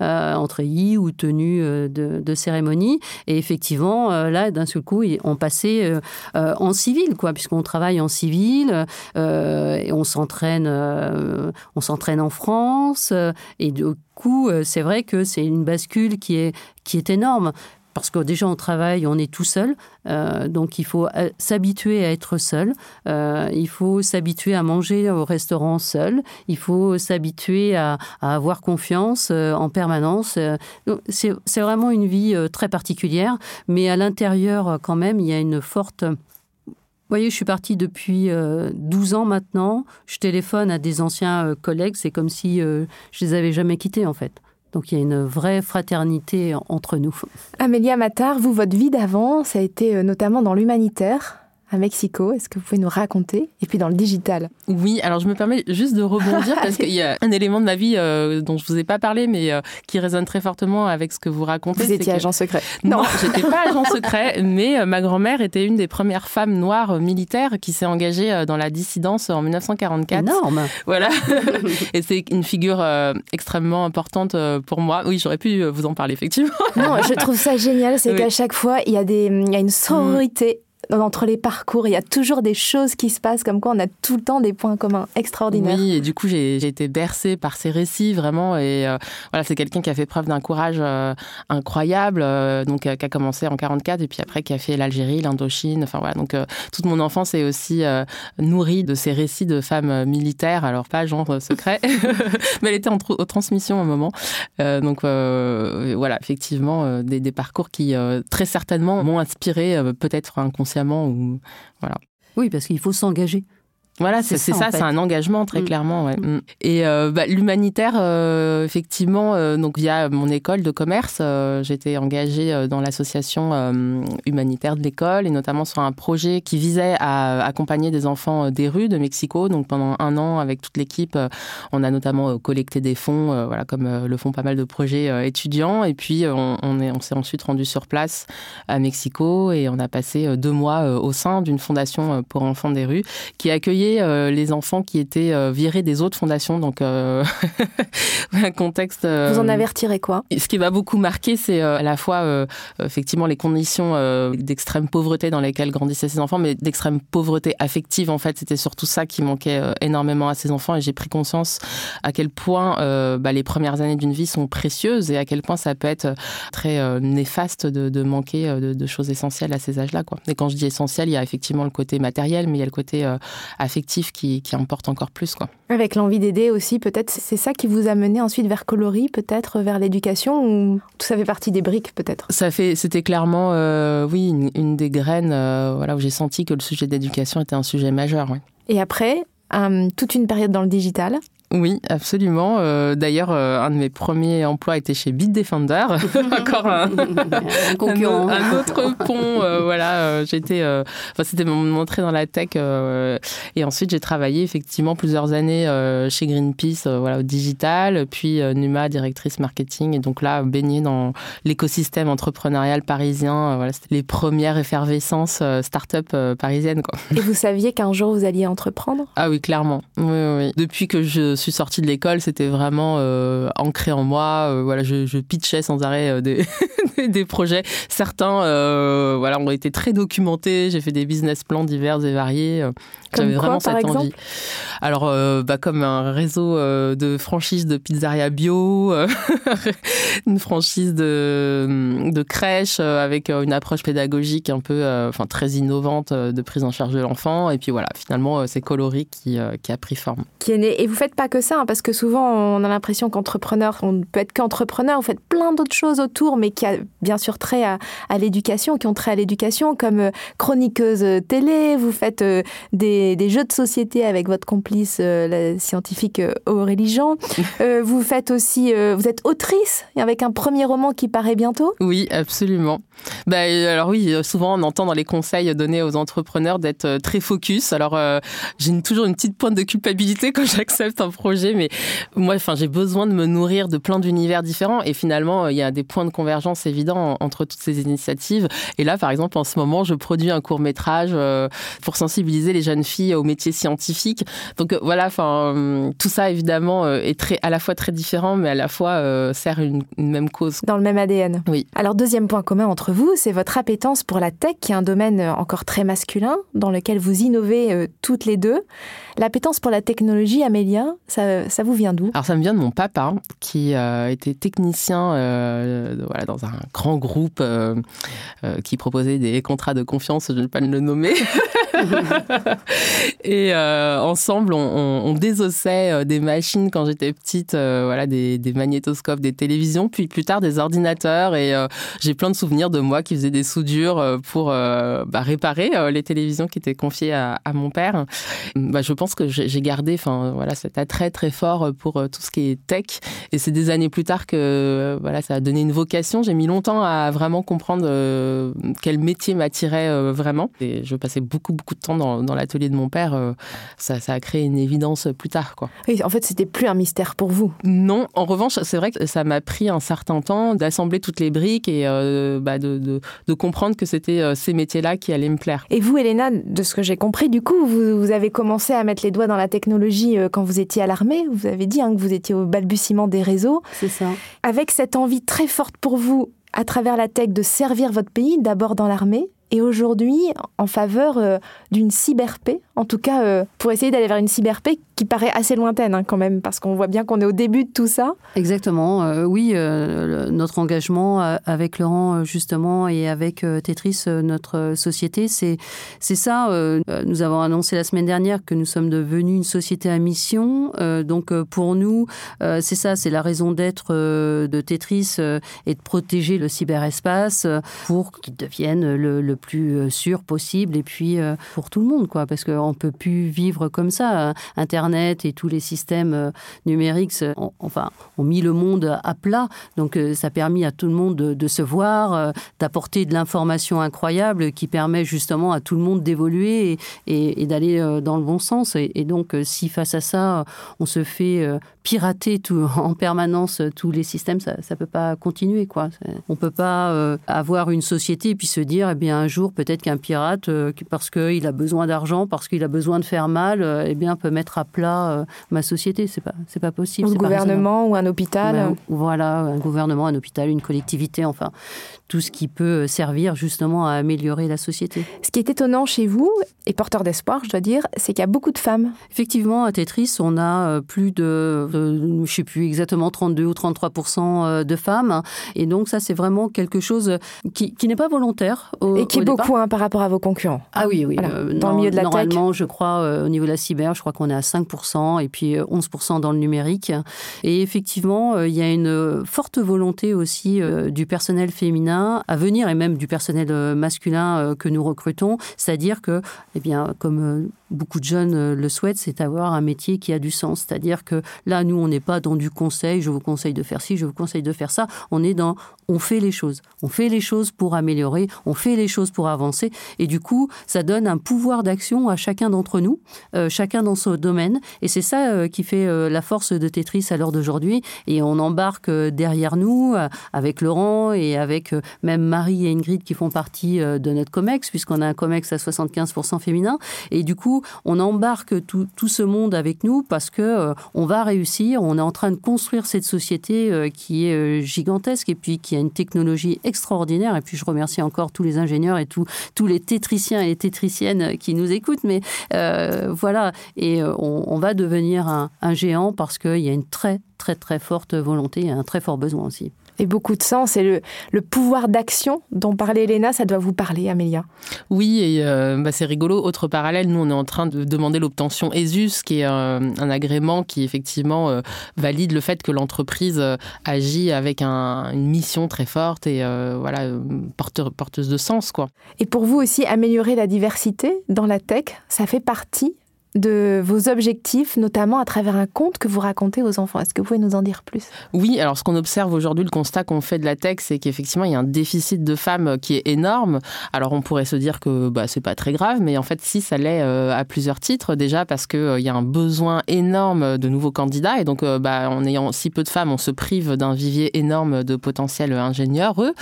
en treillis ou tenue de, cérémonie. Et effectivement, là, d'un seul coup, on passait en civil, quoi, puisqu'on travaille en civil, et on s'entraîne, on s'entraîne en France. Et du coup, euh, c'est vrai que c'est une bascule qui est, qui est énorme. Parce que déjà, on travaille, on est tout seul. Euh, donc, il faut euh, s'habituer à être seul. il faut s'habituer à manger au restaurant seul. Il faut s'habituer à, avoir confiance en permanence. C'est vraiment une vie très particulière. Mais à l'intérieur, quand même, il y a une forte voyez, je suis partie depuis 12 euh, ans maintenant. Je téléphone à des anciens euh, collègues. C'est comme si euh, je les avais jamais quittés, en fait. Donc il y a une vraie fraternité entre nous. Amélia Matar, vous, votre vie d'avant, ça a été notamment dans l'humanitaire à Mexico. Est-ce que vous pouvez nous raconter? Et puis dans le digital. Oui, alors je me permets juste de rebondir parce qu'il y a un élément de ma vie euh, dont je vous ai pas parlé, mais euh, qui résonne très fortement avec ce que vous racontez. Vous étiez agent secret. Non, j'étais pas agent secret, mais euh, ma grand-mère était une des premières femmes noires militaires qui s'est engagée dans la dissidence en 1944. Énorme. Voilà. Et c'est une figure extrêmement importante pour moi. Oui, j'aurais pu vous en parler effectivement. Non, je trouve ça génial, c'est qu'à chaque fois il y a des, il y a une sororité entre les parcours, il y a toujours des choses qui se passent, comme quoi on a tout le temps des points communs extraordinaires. Oui, et du coup, j'ai été bercée par ces récits, vraiment. Et euh, voilà, c'est quelqu'un qui a fait preuve d'un courage euh, incroyable, euh, donc qui a commencé en 44, et puis après qui a fait l'Algérie, l'Indochine. Enfin voilà, donc toute mon enfance est aussi nourrie de ces récits de femmes militaires, alors pas genre secret, mais elle était en, transmission à un moment. donc voilà, effectivement, des, parcours qui très certainement m'ont inspiré, peut-être inconsciemment Oui, parce qu'il faut s'engager. Voilà, c'est ça, c'est un engagement très mm. clairement. Ouais. Mm. Et euh, bah, l'humanitaire, euh, effectivement, euh, donc via mon école de commerce, j'étais engagée dans l'association humanitaire de l'école et notamment sur un projet qui visait à accompagner des enfants des rues de Mexico. Donc pendant un an, avec toute l'équipe, on a notamment collecté des fonds, voilà, comme le font pas mal de projets étudiants. Et puis on, on est, on s'est ensuite rendu sur place à Mexico et on a passé deux mois au sein d'une fondation pour enfants des rues qui accueillait éduquer les enfants qui étaient virés des autres fondations. Donc, un contexte. Vous en avertirez quoi? Ce qui va beaucoup marquer, c'est à la fois effectivement les conditions d'extrême pauvreté dans lesquelles grandissaient ces enfants, mais d'extrême pauvreté affective. En fait, c'était surtout ça qui manquait énormément à ces enfants. Et j'ai pris conscience à quel point bah, les premières années d'une vie sont précieuses et à quel point ça peut être très néfaste de, manquer de, choses essentielles à ces âges-là. Et quand je dis essentiel, il y a effectivement le côté matériel, mais il y a le côté affectif qui, qui importe encore plus. Quoi. Avec l'envie d'aider aussi, peut-être, c'est ça qui vous a mené ensuite vers Coloris, peut-être vers l'éducation, ou tout ça fait partie des briques, peut-être? Ça fait, c'était clairement, euh, oui, une, des graines, euh, voilà, où j'ai senti que le sujet d'éducation était un sujet majeur. Et après, toute une période dans le digital. Oui, absolument. Euh, d'ailleurs, euh, un de mes premiers emplois était chez Bitdefender. Encore un, concurrent. Un, autre pont. Euh, voilà, j'étais. enfin, c'était mon entrée dans la tech. et ensuite, j'ai travaillé effectivement plusieurs années chez Greenpeace, voilà, au digital, puis Numa, directrice marketing. Et donc là, baignée dans l'écosystème entrepreneurial parisien. voilà, c'était les premières effervescences start-up parisiennes. Quoi. Et vous saviez qu'un jour vous alliez entreprendre? Ah oui, clairement. Oui, oui. Depuis que je suis sortie de l'école, c'était vraiment euh, ancré en moi. Euh, voilà, je, je, pitchais sans arrêt euh, des, des projets. Certains, voilà, ont été très documentés. J'ai fait des business plans divers et variés. J'avais vraiment cette envie. Alors, bah, comme un réseau de franchises de pizzeria bio, une franchise de, de crèche avec une approche pédagogique un peu, enfin très innovante de prise en charge de l'enfant. Et puis voilà, finalement, c'est Coloris qui, qui a pris forme. Qui est né. Et vous faites pas que ça, hein, parce que souvent on a l'impression qu'entrepreneur, on ne peut être qu'entrepreneur, vous faites plein d'autres choses autour, mais qui a bien sûr trait à, l'éducation, qui ont trait à l'éducation, comme euh, chroniqueuse télé, vous faites euh, des, jeux de société avec votre complice, euh, la scientifique Aurélie Jean. vous faites aussi, vous êtes autrice, avec un premier roman qui paraît bientôt. Oui, absolument. Bah, alors oui, souvent on entend dans les conseils donnés aux entrepreneurs d'être très focus. Alors j'ai toujours une petite pointe de culpabilité quand j'accepte un projet, mais moi, enfin, j'ai besoin de me nourrir de plein d'univers différents. Et finalement, il y a des points de convergence évidents entre toutes ces initiatives. Et là, par exemple, en ce moment, je produis un court métrage euh, pour sensibiliser les jeunes filles aux métiers scientifiques. Donc euh, voilà, enfin, euh, tout ça évidemment est très, à la fois très différent, mais à la fois sert une, une, même cause. Dans le même ADN. Oui. Alors deuxième point commun entre vous, c'est votre appétence pour la tech, qui est un domaine encore très masculin, dans lequel vous innovez toutes les deux. L'appétence pour la technologie, Amélia, ça, vous vient d'où? Alors ça me vient de mon papa, qui euh, était technicien euh, dans un grand groupe euh, qui proposait des contrats de confiance, je ne vais pas le nommer. et ensemble, on, on, désossait des machines quand j'étais petite, voilà, des, magnétoscopes, des télévisions, puis plus tard des ordinateurs. Et j'ai plein de souvenirs de moi qui faisais des soudures pour bah, réparer les télévisions qui étaient confiées à, mon père. Bah, je pense que j'ai gardé, enfin voilà, cet attrait très fort pour euh, tout ce qui est tech. Et c'est des années plus tard que euh, voilà, ça a donné une vocation. J'ai mis longtemps à vraiment comprendre euh, quel métier m'attirait vraiment. Et je passais beaucoup beaucoup de temps dans, dans l'atelier de mon père. Ça, ça, a créé une évidence plus tard, quoi. Oui, en fait, c'était plus un mystère pour vous. Non, en revanche, c'est vrai que ça m'a pris un certain temps d'assembler toutes les briques et bah, de, de, de, comprendre que c'était ces métiers-là qui allaient me plaire. Et vous, Elena, de ce que j'ai compris, du coup, vous, vous avez commencé à mettre les doigts dans la technologie euh, quand vous étiez à l'armée. Vous avez dit hein, que vous étiez au balbutiement des réseaux. C'est ça. Avec cette envie très forte pour vous, à travers la tech, de servir votre pays, d'abord dans l'armée, et aujourd'hui en faveur euh, d'une cyberpaix, en tout cas euh, pour essayer d'aller vers une cyberpaix qui paraît assez lointaine hein, quand même, parce qu'on voit bien qu'on est au début de tout ça. Exactement, euh, oui, notre engagement avec Laurent justement et avec Tetris, notre société, c'est ça. nous avons annoncé la semaine dernière que nous sommes devenus une société à mission, donc pour nous, c'est ça, c'est la raison d'être de Tetris et de protéger le cyberespace pour qu'il devienne le, le plus euh, sûr possible et puis euh, pour tout le monde, quoi, parce qu'on ne peut plus vivre comme ça. Internet et tous les systèmes euh, numériques enfin, ont mis le monde à plat, donc ça a permis à tout le monde de, se voir, d'apporter de l'information incroyable qui permet justement à tout le monde d'évoluer et, d'aller dans le bon sens. Et, donc, si face à ça, on se fait pirater en permanence tous les systèmes, ça ne peut pas continuer. Quoi. On ne peut pas avoir une société et puis se dire, eh bien, jour, peut-être qu'un pirate, euh, parce qu'il a besoin d'argent, parce qu'il a besoin de faire mal, eh bien, peut mettre à plat ma société. C'est pas, c'est pas possible. Un gouvernement ou un hôpital. Ben, voilà, un gouvernement, un hôpital, une collectivité, enfin, tout ce qui peut servir justement à améliorer la société. Ce qui est étonnant chez vous, et porteur d'espoir, je dois dire, c'est qu'il y a beaucoup de femmes. Effectivement, à Tetris, on a plus de, je je sais plus exactement, 32 ou 33 de femmes. Et donc, ça, c'est vraiment quelque chose qui, qui n'est pas volontaire. et qui est beaucoup hein, par rapport à vos concurrents. Ah oui, oui. Euh, dans le milieu de la je crois, euh, au niveau de la cyber, je crois qu'on est à 5% et puis 11% euh, dans le numérique. Et effectivement, il y a une forte volonté aussi du personnel féminin à venir, et même du personnel masculin que nous recrutons. C'est-à-dire que, eh bien, comme beaucoup de jeunes le souhaitent, c'est avoir un métier qui a du sens. C'est-à-dire que là, nous, on n'est pas dans du conseil, je vous conseille de faire ci, je vous conseille de faire ça. On est dans, on fait les choses. On fait les choses pour améliorer, on fait les choses pour avancer. Et du coup, ça donne un pouvoir d'action à chacun d'entre nous, euh, chacun dans son domaine. Et c'est ça euh, qui fait euh, la force de Tetris à l'heure d'aujourd'hui. Et on embarque derrière nous, avec Laurent et avec même Marie et Ingrid qui font partie de notre COMEX, puisqu'on a un COMEX à 75% féminin. Et du coup, on embarque tout, tout ce monde avec nous parce que on va réussir. On est en train de construire cette société qui est gigantesque et puis qui a une technologie extraordinaire. Et puis je remercie encore tous les ingénieurs et tous, les tétriciens et les tétriciennes qui nous écoutent. Mais euh, voilà, et euh, on, va devenir un, un géant parce qu'il y a une très très très forte volonté et un très fort besoin aussi et beaucoup de sens. Et le, le pouvoir d'action dont parlait Elena, ça doit vous parler, Amélia. Oui, et euh, bah, c'est rigolo. Autre parallèle, nous, on est en train de demander l'obtention ESUS, qui est un, agrément qui, effectivement, euh, valide le fait que l'entreprise euh, agit avec un, une mission très forte et voilà, porteuse de sens. Quoi. Et pour vous aussi, améliorer la diversité dans la tech, ça fait partie de vos objectifs, notamment à travers un conte que vous racontez aux enfants. Est-ce que vous pouvez nous en dire plus? Oui, alors ce qu'on observe aujourd'hui, le constat qu'on fait de la tech, c'est qu'effectivement, il y a un déficit de femmes qui est énorme. Alors on pourrait se dire que bah, c'est pas très grave, mais en fait, si, ça l'est euh, à plusieurs titres. Déjà parce qu'il euh, y a un besoin énorme de nouveaux candidats, et donc euh, bah, en ayant si peu de femmes, on se prive d'un vivier énorme de potentiels ingénieurs, eux.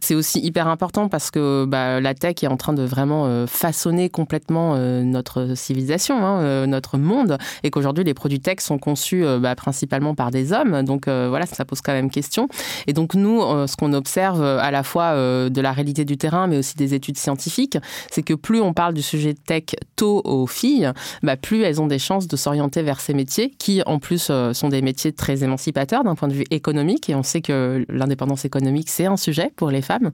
C'est aussi hyper important parce que bah, la tech est en train de vraiment façonner complètement notre civilisation. Hein. Euh, notre monde, et qu'aujourd'hui les produits tech sont conçus euh, bah, principalement par des hommes. Donc euh, voilà, ça pose quand même question. Et donc nous, ce qu'on observe à la fois de la réalité du terrain, mais aussi des études scientifiques, c'est que plus on parle du sujet tech tôt aux filles, bah, plus elles ont des chances de s'orienter vers ces métiers, qui en plus sont des métiers très émancipateurs d'un point de vue économique. Et on sait que l'indépendance économique, c'est un sujet pour les femmes.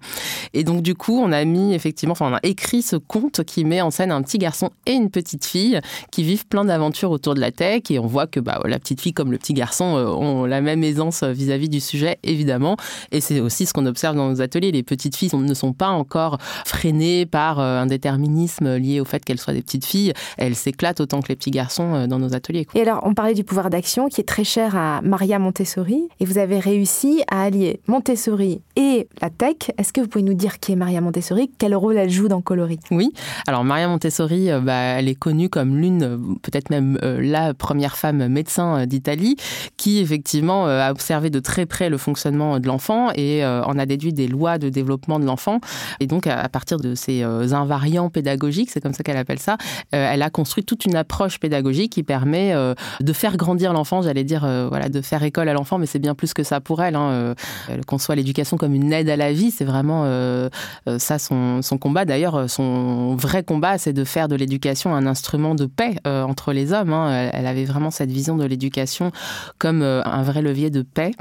Et donc du coup, on a mis effectivement, enfin on a écrit ce conte qui met en scène un petit garçon et une petite fille qui vivent plein d'aventures autour de la tech et on voit que bah, la petite fille comme le petit garçon euh, ont la même aisance vis-à-vis du sujet, évidemment. Et c'est aussi ce qu'on observe dans nos ateliers. Les petites filles ne sont pas encore freinées par euh, un déterminisme lié au fait qu'elles soient des petites filles. Elles s'éclatent autant que les petits garçons euh, dans nos ateliers. Et alors, on parlait du pouvoir d'action qui est très cher à Maria Montessori et vous avez réussi à allier Montessori et la tech. Est-ce que vous pouvez nous dire qui est Maria Montessori? Quel rôle elle joue dans Coloris Oui. Alors, Maria Montessori, bah, elle est connue comme l'une euh, peut-être même euh, la première femme médecin euh, d'Italie, qui effectivement a observé de très près le fonctionnement de l'enfant et en a déduit des lois de développement de l'enfant. Et donc, à partir de ces invariants pédagogiques, c'est comme ça qu'elle appelle ça, elle a construit toute une approche pédagogique qui permet de faire grandir l'enfant, j'allais dire, voilà, de faire école à l'enfant, mais c'est bien plus que ça pour elle. Hein. Elle conçoit l'éducation comme une aide à la vie, c'est vraiment ça son, son combat. D'ailleurs, son vrai combat, c'est de faire de l'éducation un instrument de paix euh, entre les hommes. Hein. Elle avait vraiment cette vision de l'éducation comme euh, un vrai levier de paix.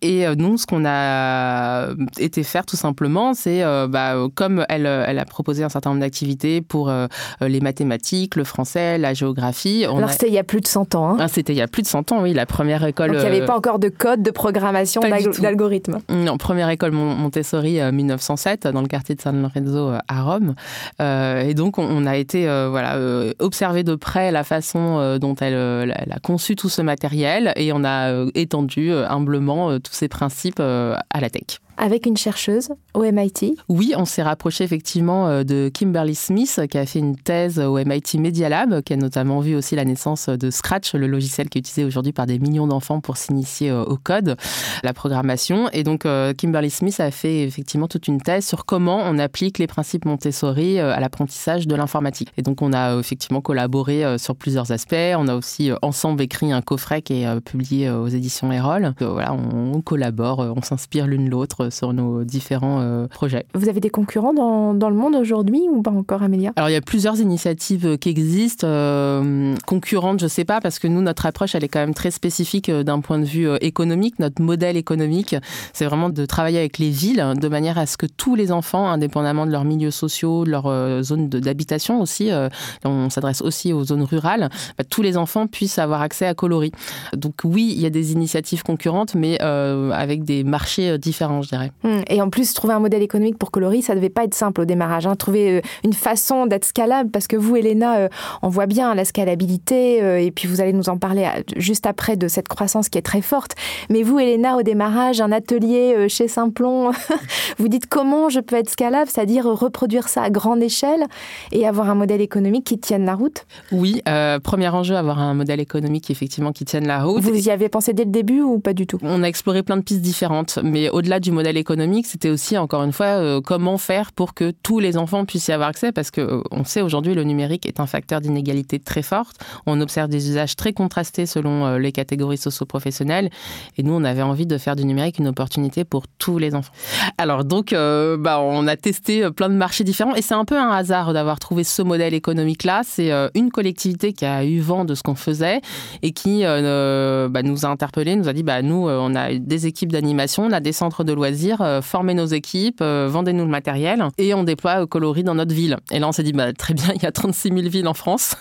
Et euh, nous, ce qu'on a été faire tout simplement, c'est bah, comme elle, elle a proposé un certain nombre d'activités pour les mathématiques, le français, la géographie. Alors c'était il y a plus de 100 ans. Hein. Ah, c'était il y a plus de 100 ans, oui, la première école. Donc il n'y avait pas encore de code de programmation d'algorithme. Non, première école Montessori 1907 dans le quartier de San Lorenzo à Rome. et donc on a été voilà observé de près la façon euh, dont euh, elle, a conçu tout ce matériel et on a euh, étendu humblement tous ces principes à la tech. Avec une chercheuse au MIT. Oui, on s'est rapproché effectivement de Kimberly Smith, qui a fait une thèse au MIT Media Lab, qui a notamment vu aussi la naissance de Scratch, le logiciel qui est utilisé aujourd'hui par des millions d'enfants pour s'initier au code, la programmation. Et donc, Kimberly Smith a fait effectivement toute une thèse sur comment on applique les principes Montessori à l'apprentissage de l'informatique. Et donc, on a effectivement collaboré sur plusieurs aspects. On a aussi ensemble écrit un coffret qui est publié aux éditions Erol. Voilà, on collabore, on s'inspire l'une l'autre sur nos différents projets. Vous avez des concurrents dans, dans le monde aujourd'hui ou pas encore, Amélia? Alors, il y a plusieurs initiatives qui existent. concurrentes, je ne sais pas, parce que nous, notre approche, elle est quand même très spécifique d'un point de vue économique. Notre modèle économique, c'est vraiment de travailler avec les villes de manière à ce que tous les enfants, indépendamment de leurs milieux sociaux, de leur zone d'habitation aussi, on s'adresse aussi aux zones rurales, bah, tous les enfants puissent avoir accès à Coloris. Donc oui, il y a des initiatives concurrentes, mais euh, avec des marchés euh, différents, je dirais. Et en plus, trouver un modèle économique pour Coloris, ça devait pas être simple au démarrage. Hein. Trouver euh, une façon d'être scalable, parce que vous, Elena, on voit bien la scalabilité, et puis vous allez nous en parler juste après de cette croissance qui est très forte. Mais vous, Elena, au démarrage, un atelier chez Simplon, vous dites comment je peux être scalable, c'est-à-dire reproduire ça à grande échelle et avoir un modèle économique qui tienne la route? Oui, premier enjeu, avoir un modèle économique effectivement qui tienne la route. Vous y avez pensé dès le début ou pas du tout? On a exploré plein de pistes différentes, mais au-delà du modèle économique, c'était aussi encore une fois euh, comment faire pour que tous les enfants puissent y avoir accès, parce que euh, on sait aujourd'hui le numérique est un facteur d'inégalité très forte. On observe des usages très contrastés selon euh, les catégories socio-professionnelles, et nous on avait envie de faire du numérique une opportunité pour tous les enfants. Alors donc, bah, on a testé plein de marchés différents, et c'est un peu un hasard d'avoir trouvé ce modèle économique là. C'est une collectivité qui a eu vent de ce qu'on faisait et qui bah, nous a interpellés, nous a dit bah, nous, on a des équipes d'animation, on a des centres de loisirs, euh, formez nos équipes, vendez-nous le matériel et on déploie Coloris dans notre ville. Et là, on s'est dit bah, très bien, il y a 36 000 villes en France,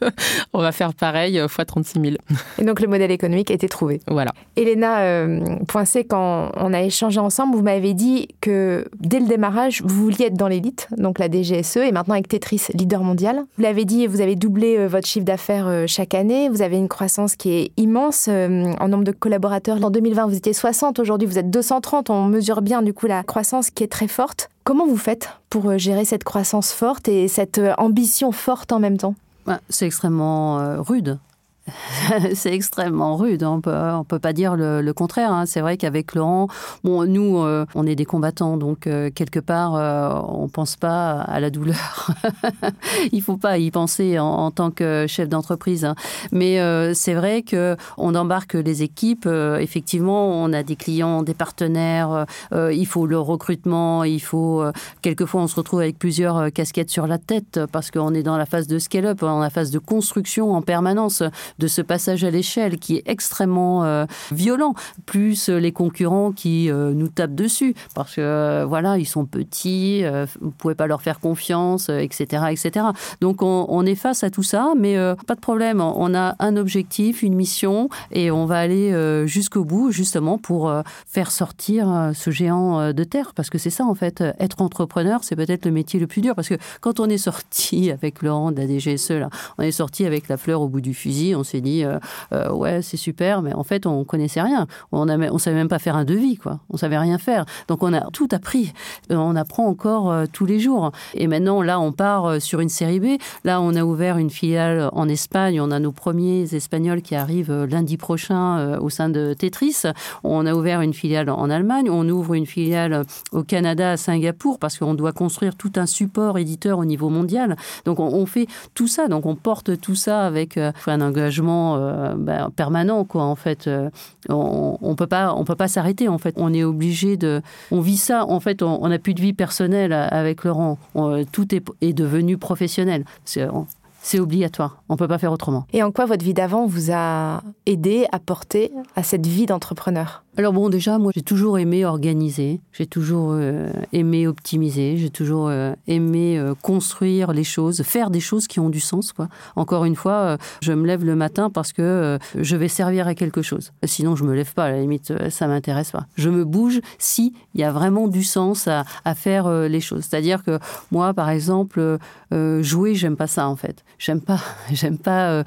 on va faire pareil fois 36 000. Et donc le modèle économique a été trouvé. Voilà. Elena Poincé, quand on a échangé ensemble, vous m'avez dit que dès le démarrage, vous vouliez être dans l'élite, donc la DGSE, et maintenant avec Tetris, leader mondial. Vous l'avez dit, vous avez doublé votre chiffre d'affaires chaque année. Vous avez une croissance qui est immense euh, en nombre de collaborateurs. En 2020, vous étiez 60, aujourd'hui vous êtes 230. On mesure bien du coup la croissance qui est très forte. Comment vous faites pour euh, gérer cette croissance forte et cette euh, ambition forte en même temps? Bah, C'est extrêmement rude. c'est extrêmement rude. On peut, peut pas dire le, contraire. Hein. C'est vrai qu'avec Laurent, bon, nous, euh, on est des combattants, donc euh, quelque part, euh, on pense pas à la douleur. Il faut pas y penser en, tant que chef d'entreprise. Hein. Mais c'est vrai que on embarque les équipes. effectivement, on a des clients, des partenaires. il faut le recrutement. Il faut quelquefois, on se retrouve avec plusieurs casquettes sur la tête parce qu'on est dans la phase de scale-up, dans la phase de construction en permanence de ce passage à l'échelle qui est extrêmement euh, violent, plus euh, les concurrents qui euh, nous tapent dessus parce que voilà, ils sont petits, vous pouvez pas leur faire confiance, etc., etc. Donc on, est face à tout ça, mais pas de problème. On a un objectif, une mission, et on va aller jusqu'au bout, justement pour faire sortir ce géant de terre, parce que c'est ça en fait. Être entrepreneur, c'est peut-être le métier le plus dur, parce que quand on est sorti avec Laurent de la DGSE, on est sorti avec la fleur au bout du fusil, s'est dit euh, euh, ouais c'est super, mais en fait on connaissait rien. On ne on savait même pas faire un devis quoi. On savait rien faire. Donc on a tout appris. Euh, on apprend encore tous les jours. Et maintenant là on part sur une série B. Là on a ouvert une filiale en Espagne. On a nos premiers Espagnols qui arrivent lundi prochain au sein de Tetris. On a ouvert une filiale en Allemagne. On ouvre une filiale au Canada, à Singapour, parce qu'on doit construire tout un support éditeur au niveau mondial. Donc on, fait tout ça. Donc on porte tout ça avec un engagement euh, ben, permanent quoi en fait. Euh, on, on peut pas on peut pas s'arrêter en fait. On est obligé de on vit ça en fait. On n'a plus de vie personnelle avec Laurent. Tout est, est devenu professionnel obligatoire. On ne peut pas faire autrement. Et en quoi votre vie d'avant vous a aidé, apporté à cette vie d'entrepreneur? Alors bon, déjà, moi, j'ai toujours aimé organiser, j'ai toujours euh, aimé optimiser, j'ai toujours euh, aimé euh, construire les choses, faire des choses qui ont du sens. Quoi. Encore une fois, je me lève le matin parce que je vais servir à quelque chose. Sinon, je me lève pas. À la limite, ça m'intéresse pas. Je me bouge si il y a vraiment du sens à, à faire les choses. C'est-à-dire que moi, par exemple, jouer, j'aime pas ça en fait. J'aime pas, j'aime pas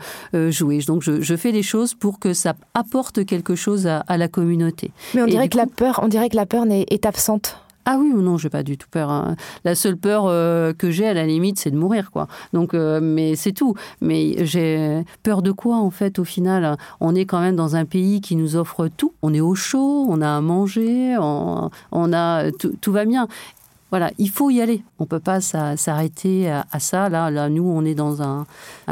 jouer. Donc je, fais les choses pour que ça apporte quelque chose à, la communauté. Mais on dirait que la peur, on dirait que la peur est absente. Ah oui ou non, j'ai pas du tout peur. Hein. La seule peur euh, que j'ai, à la limite, c'est de mourir, quoi. Donc, euh, mais c'est tout. Mais j'ai peur de quoi, en fait, au final On est quand même dans un pays qui nous offre tout. On est au chaud, on a à manger, on, a tout, va bien. Voilà, il faut y aller. On peut pas s'arrêter à, ça. Là, là, nous, on est dans un,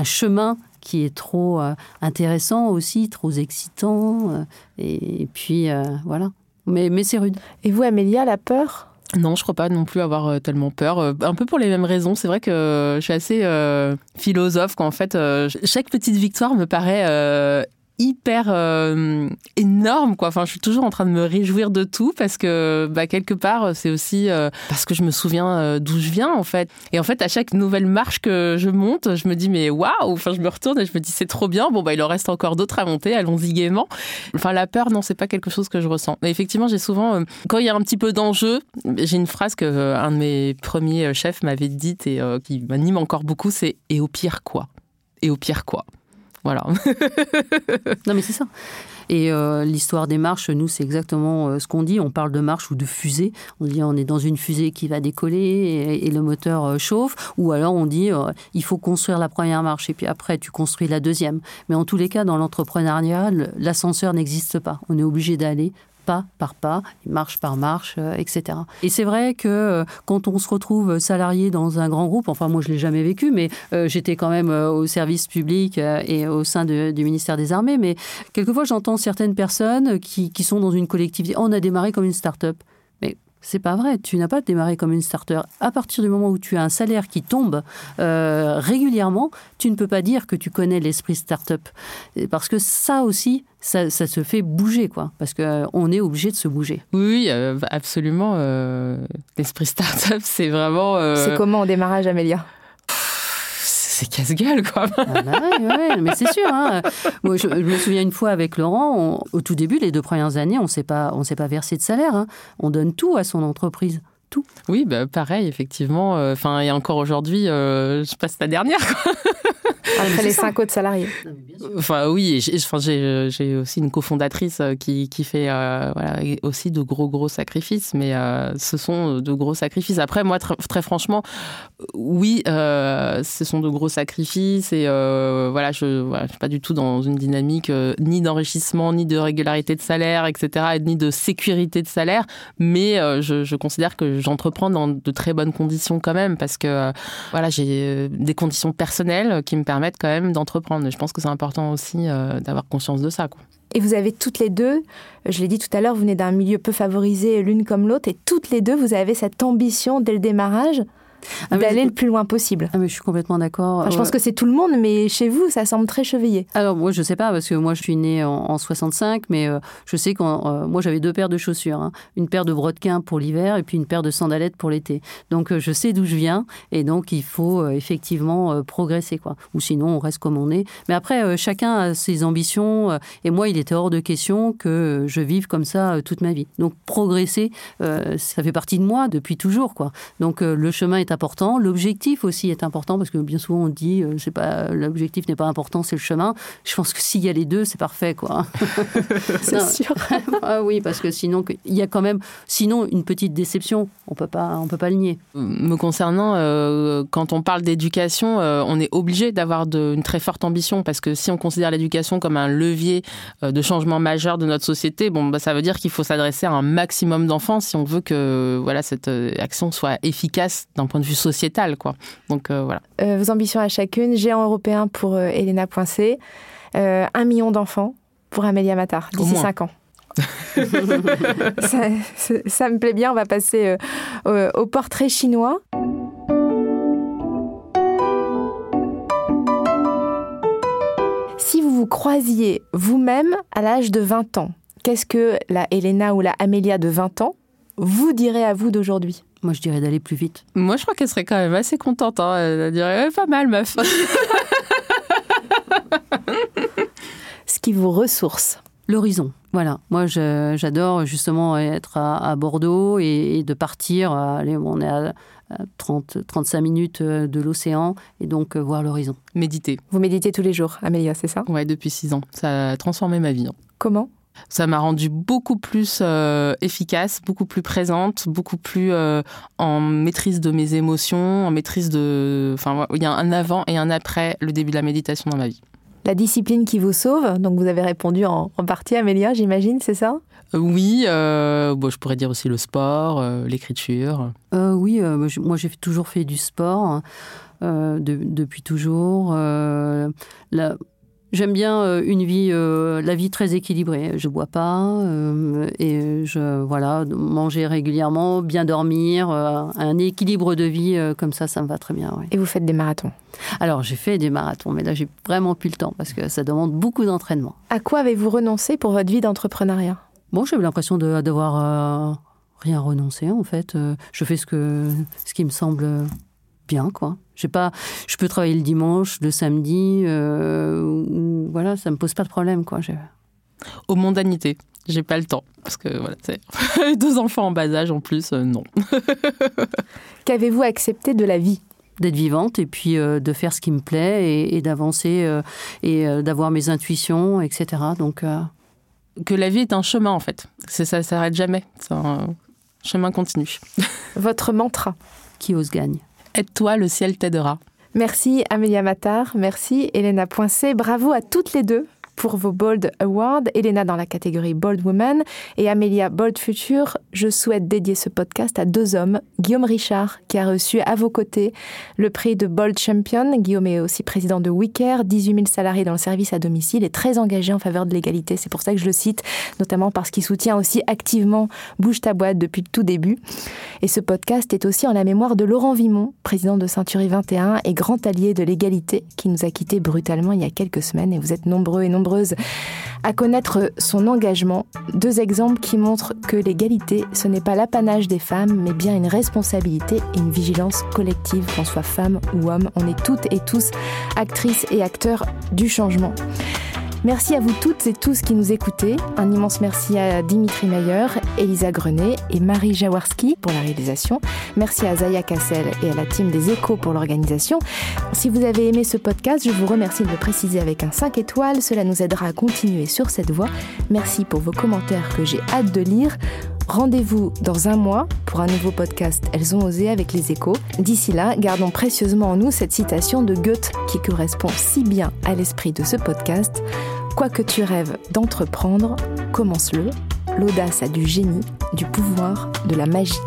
chemin qui est trop euh, intéressant aussi, trop excitant. et puis, voilà mais, mais c'est rude. Et vous, Amélia, la peur? Non, je crois pas non plus avoir euh, tellement peur. Euh, un peu pour les mêmes raisons. C'est vrai que je suis assez euh, philosophe qu'en fait, chaque petite victoire me paraît hyper euh, énorme quoi. Enfin je suis toujours en train de me réjouir de tout parce que bah, quelque part c'est aussi euh, parce que je me souviens euh, d'où je viens en fait. Et en fait à chaque nouvelle marche que je monte je me dis mais waouh! Enfin je me retourne et je me dis c'est trop bien. Bon bah il en reste encore d'autres à monter. Allons-y gaiement. Enfin la peur non c'est pas quelque chose que je ressens. Mais effectivement j'ai souvent quand il y a un petit peu d'enjeu j'ai une phrase que un de mes premiers chefs m'avait dite et qui m'anime encore beaucoup c'est et au pire quoi? Et au pire quoi? Voilà. non, mais c'est ça. Et euh, l'histoire des marches, nous, c'est exactement euh, ce qu'on dit. On parle de marche ou de fusée. On dit on est dans une fusée qui va décoller et, le moteur euh, chauffe. Ou alors on dit il faut construire la première marche et puis après tu construis la deuxième. Mais en tous les cas, dans l'entrepreneuriat, l'ascenseur n'existe pas. On est obligé d'aller pas par pas, marche par marche, euh, etc. Et c'est vrai que euh, quand on se retrouve salarié dans un grand groupe, enfin moi je l'ai jamais vécu, mais euh, j'étais quand même au service public et au sein du ministère des Armées, mais quelquefois j'entends certaines personnes qui, qui, sont dans une collectivité, on a démarré comme une start-up. C'est pas vrai. Tu n'as pas démarré comme une starter. À partir du moment où tu as un salaire qui tombe euh, régulièrement, tu ne peux pas dire que tu connais l'esprit start-up. Parce que ça aussi, ça, se fait bouger, quoi. Parce qu'on euh, est obligé de se bouger. Oui, euh, absolument. l'esprit start-up, c'est vraiment. C'est comment au démarrage, Amélia? C'est casse-gueule, quoi. Ah bah mais c'est sûr. Hein. Moi, je, me souviens une fois avec Laurent, au tout début, les deux premières années, on ne s'est pas versé de salaire. Hein. On donne tout à son entreprise. Tout. Oui, bah, pareil, effectivement. Euh, enfin, et encore aujourd'hui, euh, je passe la dernière. Après les cinq autres salariés. Enfin oui, j'ai aussi une cofondatrice euh, qui, qui fait euh, voilà, aussi de gros gros sacrifices, mais euh, ce sont de gros sacrifices. Après moi très, franchement, oui, ce sont de gros sacrifices et voilà, je ne suis pas du tout dans une dynamique ni d'enrichissement, ni de régularité de salaire, etc., ni de sécurité de salaire, mais je, je, considère que j'entreprends dans de très bonnes conditions quand même parce que voilà, j'ai des conditions personnelles qui me permettent quand même d'entreprendre. Je pense que c'est important aussi euh, d'avoir conscience de ça. Et vous avez toutes les deux, je l'ai dit tout à l'heure, vous venez d'un milieu peu favorisé l'une comme l'autre, et toutes les deux, vous avez cette ambition dès le démarrage ah, d'aller le plus loin possible. Ah, mais je suis complètement d'accord. je pense que c'est tout le monde, mais chez vous, ça semble très chevillé. Alors, moi, je sais pas, parce que moi, je suis née en, 65, mais euh, je sais que euh, moi, j'avais deux paires de chaussures. Hein. Une paire de brodequins pour l'hiver et puis une paire de sandalettes pour l'été. Donc, euh, je sais d'où je viens et donc, il faut effectivement progresser, quoi. Ou sinon, on reste comme on est. Mais après, chacun a ses ambitions et moi, il était hors de question que je vive comme ça toute ma vie. Donc, progresser, ça fait partie de moi depuis toujours, quoi. Donc, le chemin est important. L'objectif aussi est important parce que bien souvent on dit euh, c'est pas l'objectif n'est pas important, c'est le chemin. Je pense que s'il y a les deux, c'est parfait quoi. c'est sûr. ah oui, parce que sinon il y a quand même sinon une petite déception. On peut pas on peut pas le nier. Me concernant, euh, quand on parle d'éducation, euh, on est obligé d'avoir une très forte ambition parce que si on considère l'éducation comme un levier de changement majeur de notre société, bon bah, ça veut dire qu'il faut s'adresser à un maximum d'enfants si on veut que voilà cette action soit efficace d'un point de vue sociétal, quoi. Donc euh, voilà. Euh, vos ambitions à chacune, géant européen pour euh, Elena Poincé, un million d'enfants pour Amélia Matar d'ici 5 ans. ça, me plaît bien, on va passer au portrait chinois. Si vous vous croisiez vous-même à l'âge de 20 ans, qu'est-ce que la Elena ou la Amélia de 20 ans vous dirait à vous d'aujourd'hui moi, je dirais d'aller plus vite. Moi, je crois qu'elle serait quand même assez contente. Hein. Elle dirait pas mal, meuf. Ce qui vous ressource. L'horizon. Voilà, moi j'adore justement être à, Bordeaux et, de partir. Allez, on est à 30, 35 minutes de l'océan et donc voir l'horizon. Méditer. Vous méditez tous les jours, Amélia, c'est ça? Ouais, depuis 6 ans. Ça a transformé ma vie. Hein. Comment? Ça m'a rendue beaucoup plus euh, efficace, beaucoup plus présente, beaucoup plus euh, en maîtrise de mes émotions, en maîtrise de. Enfin, il y a un avant et un après le début de la méditation dans ma vie. La discipline qui vous sauve, donc vous avez répondu en, partie, Amélia, j'imagine, c'est ça? Euh, Oui, bon, je pourrais dire aussi le sport, l'écriture. oui, moi j'ai toujours fait du sport. depuis toujours. La, J'aime bien euh, une vie, euh, la vie très équilibrée. Je bois pas euh, et je voilà manger régulièrement, bien dormir, un équilibre de vie comme ça, ça me va très bien. Et vous faites des marathons? Alors j'ai fait des marathons, mais là j'ai vraiment plus le temps parce que ça demande beaucoup d'entraînement. À quoi avez-vous renoncé pour votre vie d'entrepreneuriat? Bon, j'ai l'impression de devoir rien renoncer en fait. Je fais ce que ce qui me semble bien, quoi. Je pas, je peux travailler le dimanche, le samedi, euh, voilà, ça me pose pas de problème, quoi. Aux mondanités, j'ai pas le temps parce que voilà, deux enfants en bas âge en plus, euh, non. Qu'avez-vous accepté de la vie? D'être vivante et puis euh, de faire ce qui me plaît et, d'avancer et d'avoir mes intuitions, etc. Donc que la vie est un chemin en fait. C'est ça, s'arrête jamais. C'est un chemin continu. Votre mantra? Qui ose gagne. Aide-toi, le ciel t'aidera. Merci Amélia Matar, merci Elena Poincé, bravo à toutes les deux pour vos Bold Awards. Elena dans la catégorie Bold Woman et Amelia Bold Future. Je souhaite dédier ce podcast à deux hommes. Guillaume Richard, qui a reçu à vos côtés le prix de Bold Champion. Guillaume est aussi président de WeCare, 18 000 salariés dans le service à domicile et très engagé en faveur de l'égalité. C'est pour ça que je le cite, notamment parce qu'il soutient aussi activement Bouge ta boîte depuis le tout début. Et ce podcast est aussi en la mémoire de Laurent Vimon, président de Century 21 et grand allié de l'égalité, qui nous a quittés brutalement il y a quelques semaines. Et vous êtes nombreux et nombreux à connaître son engagement. Deux exemples qui montrent que l'égalité, ce n'est pas l'apanage des femmes, mais bien une responsabilité et une vigilance collective, qu'on soit femme ou homme. On est toutes et tous actrices et acteurs du changement. Merci à vous toutes et tous qui nous écoutez. Un immense merci à Dimitri Meyer, Elisa Grenet et Marie Jaworski pour la réalisation. Merci à Zaya Kassel et à la team des échos pour l'organisation. Si vous avez aimé ce podcast, je vous remercie de le préciser avec un 5 étoiles. Cela nous aidera à continuer sur cette voie. Merci pour vos commentaires que j'ai hâte de lire. Rendez-vous dans un mois pour un nouveau podcast Elles ont osé avec les échos. D'ici là, gardons précieusement en nous cette citation de Goethe qui correspond si bien à l'esprit de ce podcast. Quoi que tu rêves d'entreprendre, commence-le. L'audace a du génie, du pouvoir, de la magie.